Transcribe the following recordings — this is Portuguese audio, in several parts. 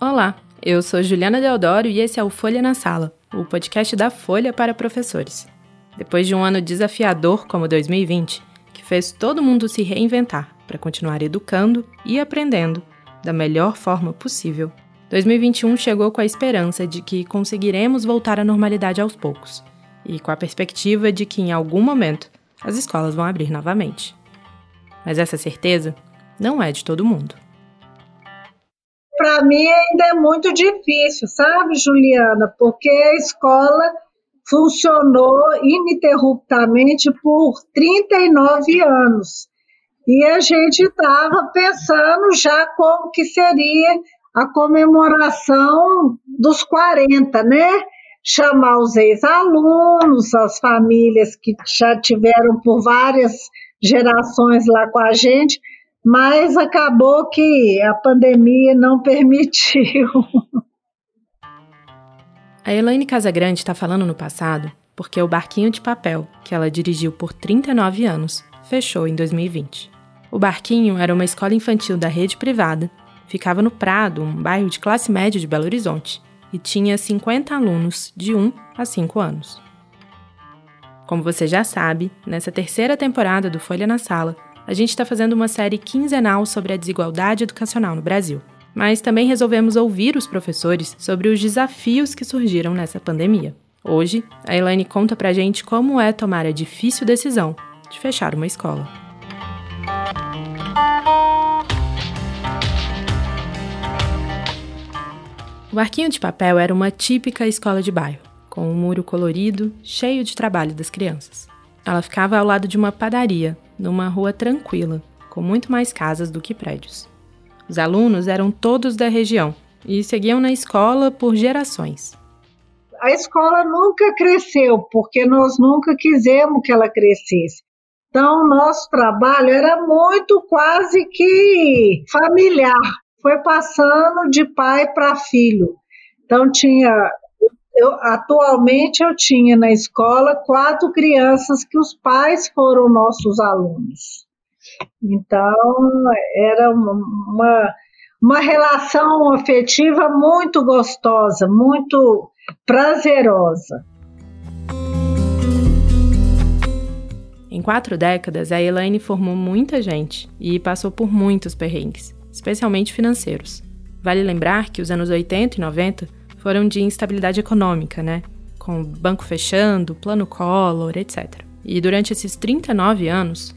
Olá, eu sou Juliana Deodoro e esse é o Folha na Sala, o podcast da Folha para professores. Depois de um ano desafiador como 2020, que fez todo mundo se reinventar para continuar educando e aprendendo da melhor forma possível, 2021 chegou com a esperança de que conseguiremos voltar à normalidade aos poucos e com a perspectiva de que em algum momento as escolas vão abrir novamente. Mas essa certeza não é de todo mundo para mim ainda é muito difícil, sabe, Juliana? Porque a escola funcionou ininterruptamente por 39 anos. E a gente estava pensando já como que seria a comemoração dos 40, né? Chamar os ex-alunos, as famílias que já tiveram por várias gerações lá com a gente, mas acabou que a pandemia não permitiu. A Elaine Casagrande está falando no passado porque o barquinho de papel, que ela dirigiu por 39 anos, fechou em 2020. O barquinho era uma escola infantil da rede privada, ficava no Prado, um bairro de classe média de Belo Horizonte, e tinha 50 alunos de 1 a 5 anos. Como você já sabe, nessa terceira temporada do Folha na Sala, a gente está fazendo uma série quinzenal sobre a desigualdade educacional no Brasil. Mas também resolvemos ouvir os professores sobre os desafios que surgiram nessa pandemia. Hoje, a Elaine conta pra gente como é tomar a difícil decisão de fechar uma escola. O Arquinho de Papel era uma típica escola de bairro, com um muro colorido, cheio de trabalho das crianças. Ela ficava ao lado de uma padaria, numa rua tranquila, com muito mais casas do que prédios. Os alunos eram todos da região e seguiam na escola por gerações. A escola nunca cresceu, porque nós nunca quisemos que ela crescesse. Então, nosso trabalho era muito quase que familiar, foi passando de pai para filho. Então, tinha eu, atualmente eu tinha na escola quatro crianças que os pais foram nossos alunos. Então, era uma, uma relação afetiva muito gostosa, muito prazerosa. Em quatro décadas, a Elaine formou muita gente e passou por muitos perrengues, especialmente financeiros. Vale lembrar que os anos 80 e 90 foram de instabilidade econômica, né? Com o banco fechando, plano Collor, etc. E durante esses 39 anos.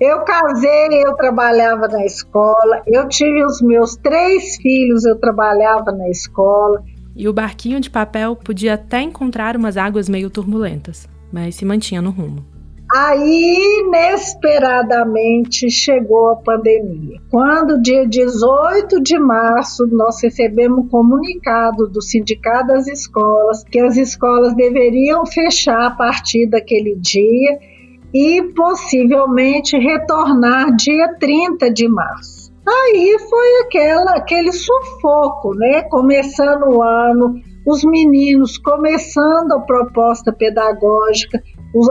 Eu casei, eu trabalhava na escola, eu tive os meus três filhos, eu trabalhava na escola. E o barquinho de papel podia até encontrar umas águas meio turbulentas, mas se mantinha no rumo. Aí, inesperadamente, chegou a pandemia. Quando, dia 18 de março, nós recebemos um comunicado do Sindicato das Escolas que as escolas deveriam fechar a partir daquele dia e possivelmente retornar dia 30 de março. Aí foi aquela, aquele sufoco, né? Começando o ano, os meninos começando a proposta pedagógica,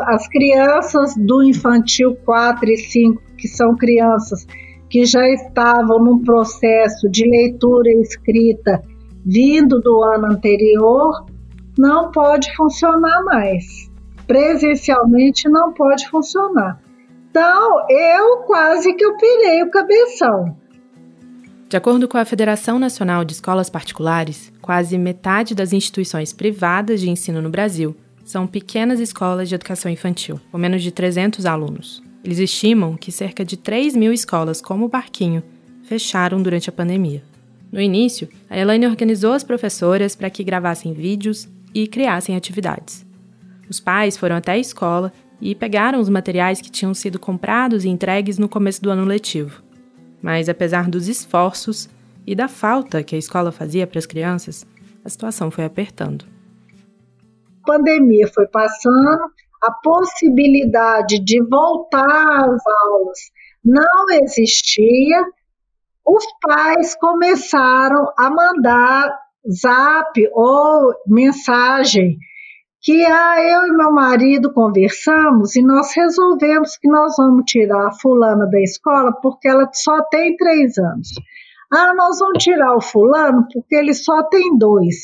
as crianças do infantil 4 e 5, que são crianças que já estavam num processo de leitura e escrita vindo do ano anterior, não pode funcionar mais. Presencialmente não pode funcionar. Então, eu quase que eu pirei o cabeção. De acordo com a Federação Nacional de Escolas Particulares, quase metade das instituições privadas de ensino no Brasil são pequenas escolas de educação infantil, com menos de 300 alunos. Eles estimam que cerca de 3 mil escolas, como o Barquinho, fecharam durante a pandemia. No início, a Elaine organizou as professoras para que gravassem vídeos e criassem atividades. Os pais foram até a escola e pegaram os materiais que tinham sido comprados e entregues no começo do ano letivo. Mas, apesar dos esforços e da falta que a escola fazia para as crianças, a situação foi apertando pandemia foi passando, a possibilidade de voltar às aulas não existia, os pais começaram a mandar zap ou mensagem que ah, eu e meu marido conversamos e nós resolvemos que nós vamos tirar a fulana da escola porque ela só tem três anos. Ah, nós vamos tirar o fulano porque ele só tem dois.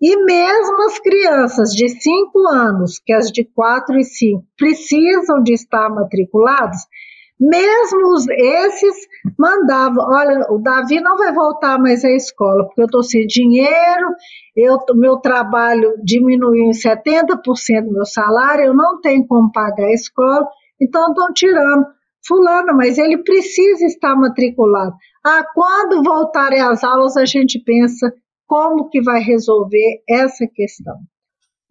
E mesmo as crianças de 5 anos, que as de 4 e 5 precisam de estar matriculados, mesmo esses mandavam, olha, o Davi não vai voltar mais à escola, porque eu estou sem dinheiro, eu, meu trabalho diminuiu em 70% do meu salário, eu não tenho como pagar a escola, então estão tirando. Fulano, mas ele precisa estar matriculado. Ah, quando voltarem às aulas, a gente pensa como que vai resolver essa questão.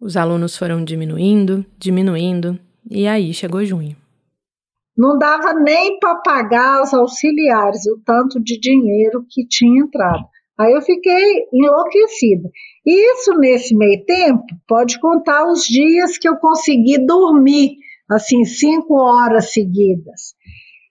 Os alunos foram diminuindo, diminuindo, e aí chegou junho. Não dava nem para pagar os auxiliares o tanto de dinheiro que tinha entrado. Aí eu fiquei enlouquecida. Isso nesse meio tempo, pode contar os dias que eu consegui dormir, assim, cinco horas seguidas.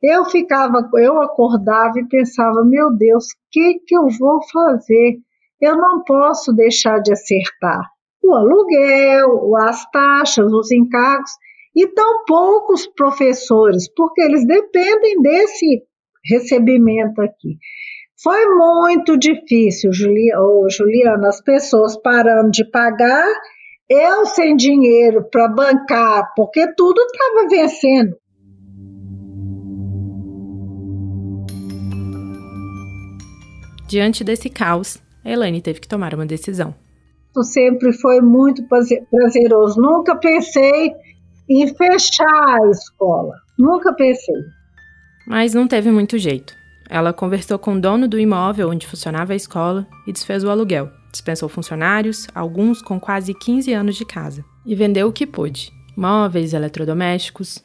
Eu ficava, eu acordava e pensava, meu Deus, o que, que eu vou fazer? Eu não posso deixar de acertar o aluguel, as taxas, os encargos, e tão poucos professores, porque eles dependem desse recebimento aqui. Foi muito difícil, Juliana, as pessoas parando de pagar, eu sem dinheiro para bancar, porque tudo estava vencendo. Diante desse caos, Elaine teve que tomar uma decisão. Sempre foi muito prazeroso. Nunca pensei em fechar a escola. Nunca pensei. Mas não teve muito jeito. Ela conversou com o dono do imóvel onde funcionava a escola e desfez o aluguel. Dispensou funcionários, alguns com quase 15 anos de casa, e vendeu o que pôde: móveis, eletrodomésticos.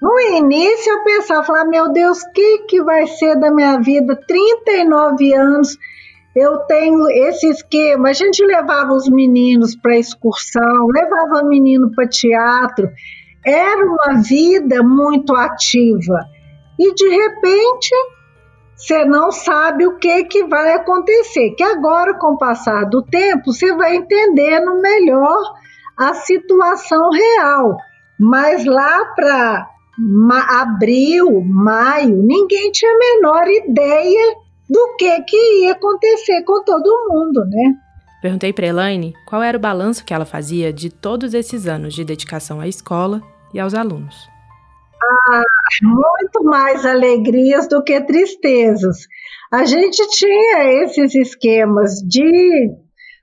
No início eu pensava, falar, meu Deus, o que, que vai ser da minha vida? 39 anos, eu tenho esse esquema. A gente levava os meninos para excursão, levava menino para teatro. Era uma vida muito ativa. E de repente você não sabe o que, que vai acontecer. Que agora, com o passar do tempo, você vai entendendo melhor a situação real. Mas lá para abril, maio, ninguém tinha a menor ideia do que, que ia acontecer com todo mundo, né? Perguntei para Elaine qual era o balanço que ela fazia de todos esses anos de dedicação à escola e aos alunos. Ah, muito mais alegrias do que tristezas. A gente tinha esses esquemas de,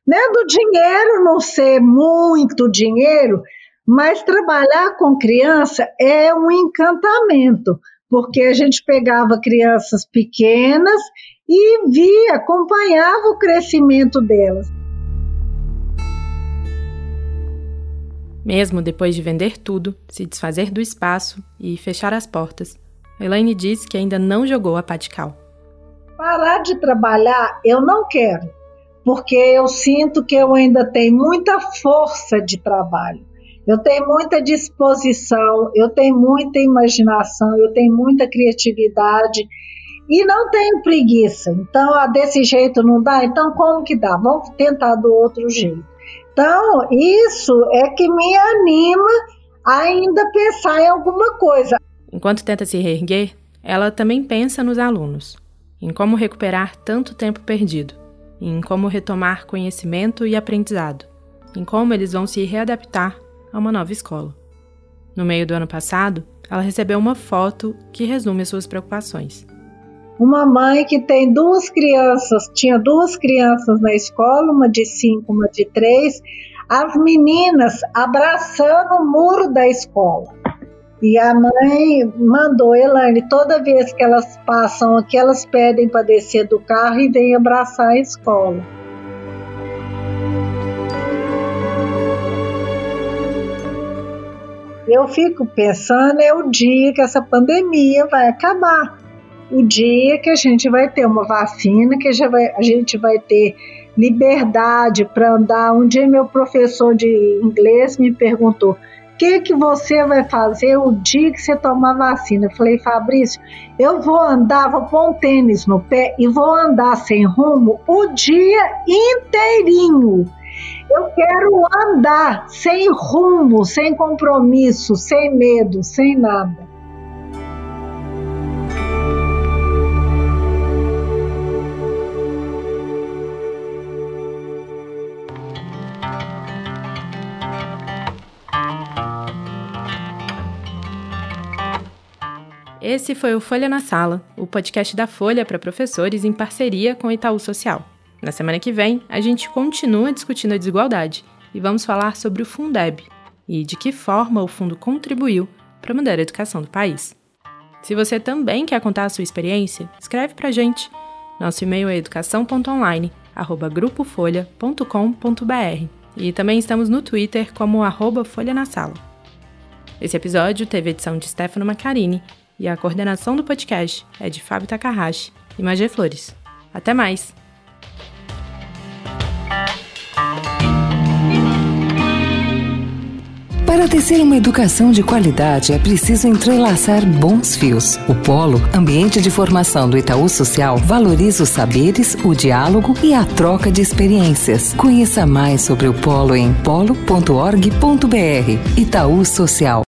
né, do dinheiro não ser muito dinheiro, mas trabalhar com criança é um encantamento, porque a gente pegava crianças pequenas e via, acompanhava o crescimento delas. Mesmo depois de vender tudo, se desfazer do espaço e fechar as portas, Elaine diz que ainda não jogou a patical. Parar de trabalhar eu não quero, porque eu sinto que eu ainda tenho muita força de trabalho. Eu tenho muita disposição, eu tenho muita imaginação, eu tenho muita criatividade e não tenho preguiça. Então, ah, desse jeito não dá, então como que dá? Vamos tentar do outro jeito. Então, isso é que me anima a ainda pensar em alguma coisa. Enquanto tenta se reerguer, ela também pensa nos alunos, em como recuperar tanto tempo perdido, em como retomar conhecimento e aprendizado, em como eles vão se readaptar a uma nova escola. No meio do ano passado, ela recebeu uma foto que resume as suas preocupações uma mãe que tem duas crianças, tinha duas crianças na escola, uma de cinco, uma de três, as meninas abraçando o muro da escola. E a mãe mandou, Elaine, toda vez que elas passam aqui, elas pedem para descer do carro e vem abraçar a escola. Eu fico pensando é o dia que essa pandemia vai acabar o dia que a gente vai ter uma vacina, que já vai, a gente vai ter liberdade para andar. Um dia meu professor de inglês me perguntou: o que, que você vai fazer o dia que você tomar vacina? Eu falei, Fabrício, eu vou andar, vou pôr um tênis no pé e vou andar sem rumo o dia inteirinho. Eu quero andar sem rumo, sem compromisso, sem medo, sem nada. Esse foi o Folha na Sala, o podcast da Folha para professores em parceria com o Itaú Social. Na semana que vem, a gente continua discutindo a desigualdade e vamos falar sobre o Fundeb e de que forma o fundo contribuiu para mudar a educação do país. Se você também quer contar a sua experiência, escreve para a gente. Nosso e-mail é educação.online@grupofolha.com.br e também estamos no Twitter como arroba Folha na Sala. Esse episódio teve edição de Stefano Macarini e a coordenação do podcast é de Fábio Takahashi e Magé Flores. Até mais! Para tecer uma educação de qualidade é preciso entrelaçar bons fios. O Polo, ambiente de formação do Itaú Social, valoriza os saberes, o diálogo e a troca de experiências. Conheça mais sobre o Polo em polo.org.br. Itaú Social.